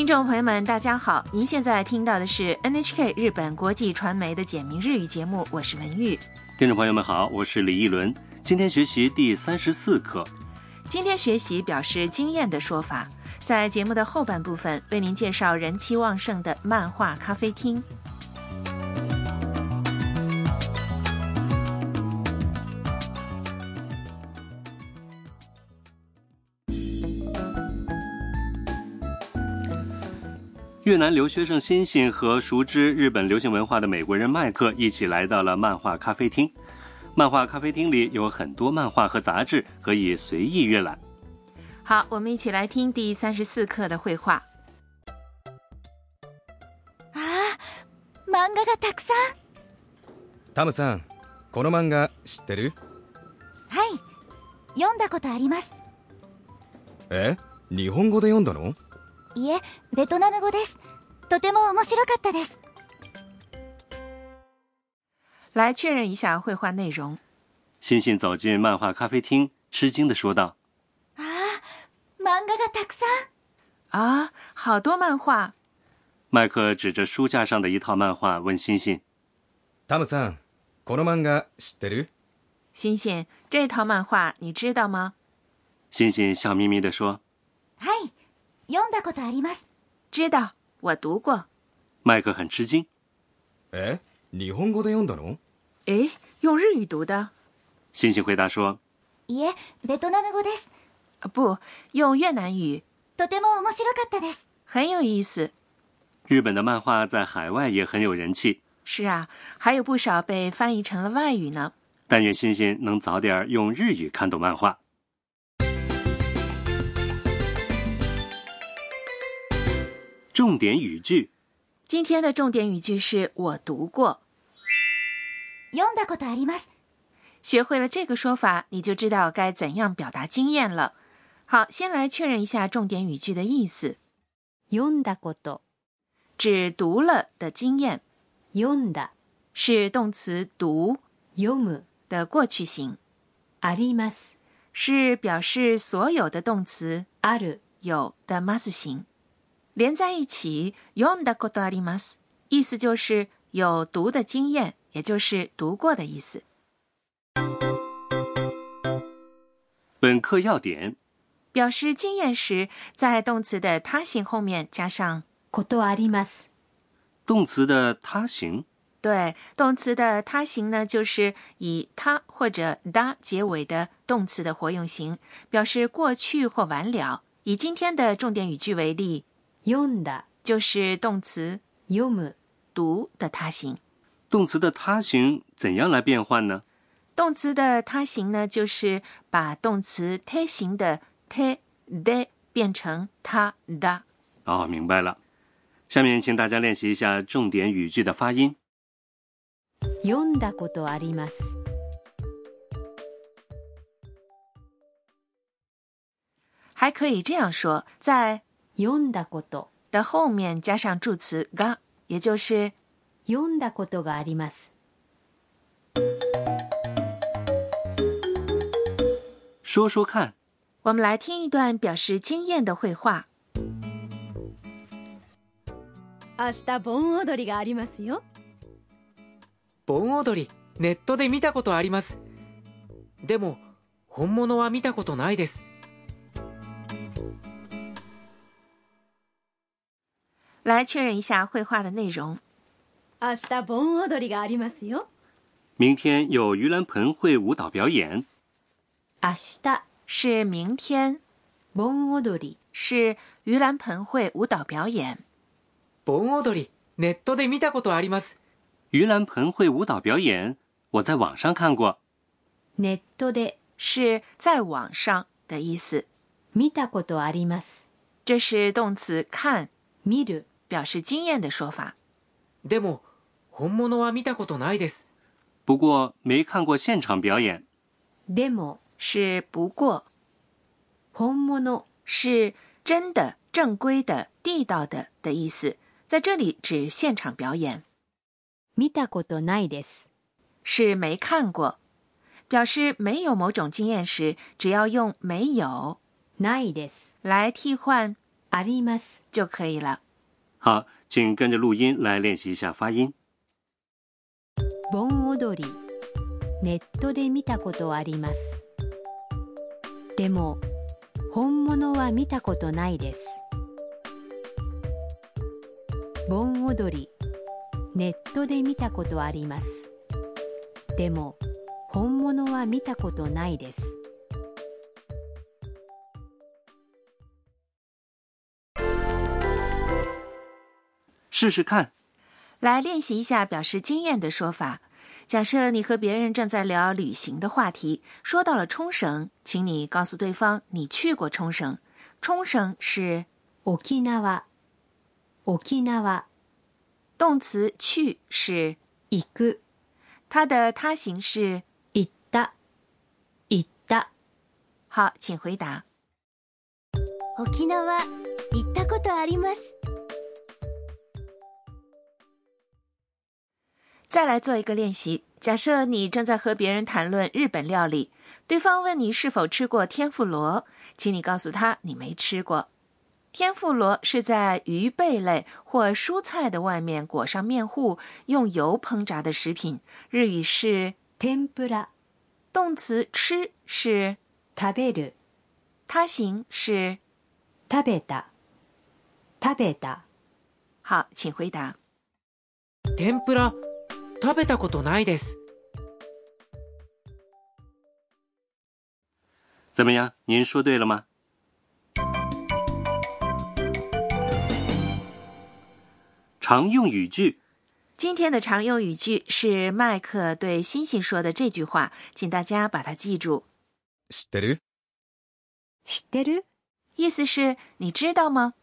听众朋友们，大家好！您现在听到的是 NHK 日本国际传媒的简明日语节目，我是文玉。听众朋友们好，我是李一伦。今天学习第三十四课。今天学习表示惊艳的说法，在节目的后半部分为您介绍人气旺盛的漫画咖啡厅。越南留学生欣欣和熟知日本流行文化的美国人麦克一起来到了漫画咖啡厅。漫画咖啡厅里有很多漫画和杂志，可以随意阅览。好，我们一起来听第三十四课的绘画。ああ、漫画がたくさん。タムさん、この漫画知ってるはい、読んだことあります。え日本語で読んだの いえ、ベトナム語です。とても面白かったです。来确认一下绘画内容。欣欣走进漫画咖啡厅，吃惊地说道ああ、漫画がたくさん。啊，好多漫画！：“麦克指着书架上的一套漫画问欣欣。タムさん、この漫画知ってる欣欣，这套漫画你知道吗？”欣欣笑眯眯地说はい、 読んだことあります。知道，我读过。：“麦克很吃惊。え日本語で読んだの诶，用日语读的？”欣欣回答说いえ、ベトナム語です。啊，不用越南语，とても面白かったです。很有意思。：“日本的漫画在海外也很有人气，是啊，还有不少被翻译成了外语呢。但愿欣欣能早点用日语看懂漫画。” 重点语句。今天的重点语句是我读过。読んだことあります。学会了这个说法，你就知道该怎样表达经验了。好，先来确认一下重点语句的意思，読んだこと、指读了的经验，読んだ、是动词读読む、的过去形，あります、是表示所有的动词ある、有的 mas 形， 连在一起，読んだことあります，意思就是有读的经验，也就是读过的意思。本课要点：表示经验时，在动词的他形后面加上ことあります。动词的他形，对，动词的他形呢，就是以他或者哒结尾的动词的活用型，表示过去或完了。以今天的重点语句为例， 読んだ、就是动词読む、读的他形。动词的他形怎样来变换呢？动词的他形呢，就是把动词他形的他的变成他的。哦，明白了。下面请大家练习一下重点语句的发音。読んだことあります。还可以这样说，在 読んだこと、的后面加上助词が，也就是読んだことがあります。说说看，我们来听一段表示惊艳的绘画。明日盆踊りがありますよ。盆踊り。ネットで見たことあります。でも本物は見たことないです来确认一下绘画的内容。明日盆踊りがありますよ明天有盂兰盆会舞蹈表演。明日、是明天，盆踊り、是盂兰盆会舞蹈表演。盆踊りネットで見たことあります盂兰盆会舞蹈表演，我在网上看过。ネットで是在网上的意思。見たことあります。这是动词看，見る、 表示经验的说法。でも本物は見たことないです不过没看过现场表演。でも、是不过，本物、是真的、正规的、地道的的意思。在这里指现场表演，見たことないです。是没看过。表示没有某种经验时，只要用没有ないです。来替换 あります。就可以了。 好，请跟着录音来练习一下发音。盆踊り、ネットで見たことあります。でも、本物は見たことないです。盆踊り、ネットで見たことあります。でも、本物は見たことないです。试试看。来练习一下表示惊艳的说法。假设你和别人正在聊旅行的话题，说到了冲绳，请你告诉对方你去过冲绳。冲绳是沖縄、沖縄、动词，去是行く、它的他形是。行った、行った。好，请回答。沖縄行ったことあります 再来做一个练习。假设你正在和别人谈论日本料理，对方问你是否吃过天妇罗，请你告诉他你没吃过。天妇罗是在鱼贝类或蔬菜的外面裹上面糊，用油烹炸的食品。日语是天ぷら、动词吃是，食べる、他形是。食べた、食べた。好，请回答。天ぷら 食べたことないです怎么样？您说对了吗？常用语句，今天的常用语句是麦克对欣欣说的这句话，请大家把它记住。知ってる知ってる意思是你知道吗？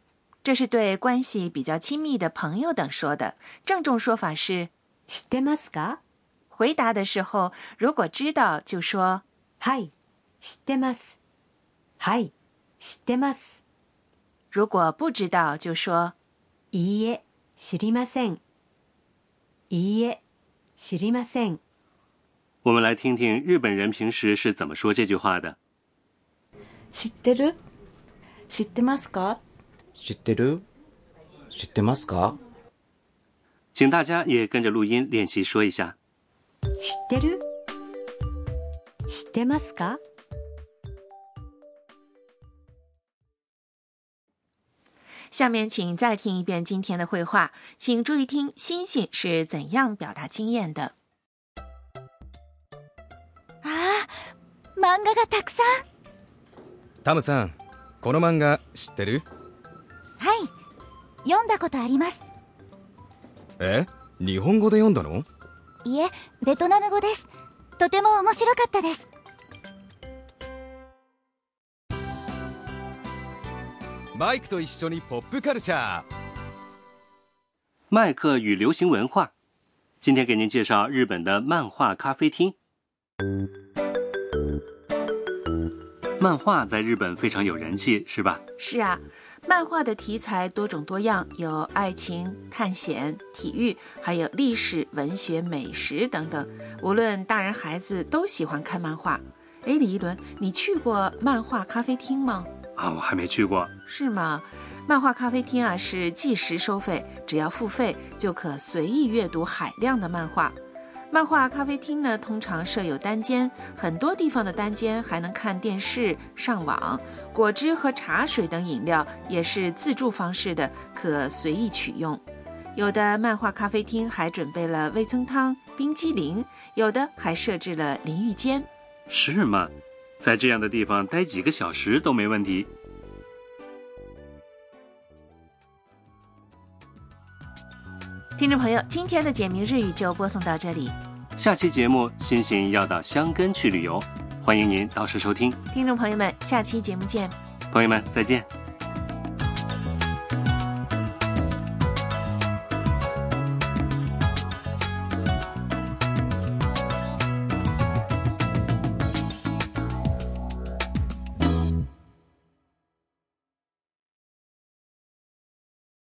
这是对关系比较亲密的朋友等说的。郑重说法是： 知ってますか回答的时候，如果知道就说はい、知ってます。はい、知ってます。如果不知道就说いいえ、知りません。いいえ、知りません。我们来听听日本人平时是怎么说这句话的。知ってる知ってますか知ってる知ってますか 请大家也跟着录音练习说一下。知ってる知ってますか下面请再听一遍今天的绘画，请注意听欣欣是怎样表达经验的。あー漫画がたくさんタムさんこの漫画知ってるはい読んだことあります え？日本語で読んだの？いえベトナム語です。とても面白かったです。マイクと一緒にポップカルチャー。麦克与流行文化，今天给您介绍日本的漫画咖啡厅。漫画在日本非常有人气，是吧？是啊，漫画的题材多种多样，有爱情、探险、体育，还有历史、文学、美食等等。无论大人孩子都喜欢看漫画。哎，李一伦，你去过漫画咖啡厅吗？啊，我还没去过。是吗？漫画咖啡厅啊是计时收费，只要付费就可随意阅读海量的漫画。漫画咖啡厅呢，通常设有单间，很多地方的单间还能看电视、上网。果汁和茶水等饮料也是自助方式的，可随意取用。有的漫画咖啡厅还准备了味噌汤、冰激凌，有的还设置了淋浴间。是吗？在这样的地方待几个小时都没问题。听众朋友，今天的简明日语就播送到这里。下期节目，星星要到香根去旅游，欢迎您到时收听。听众朋友们，下期节目见。朋友们，再见。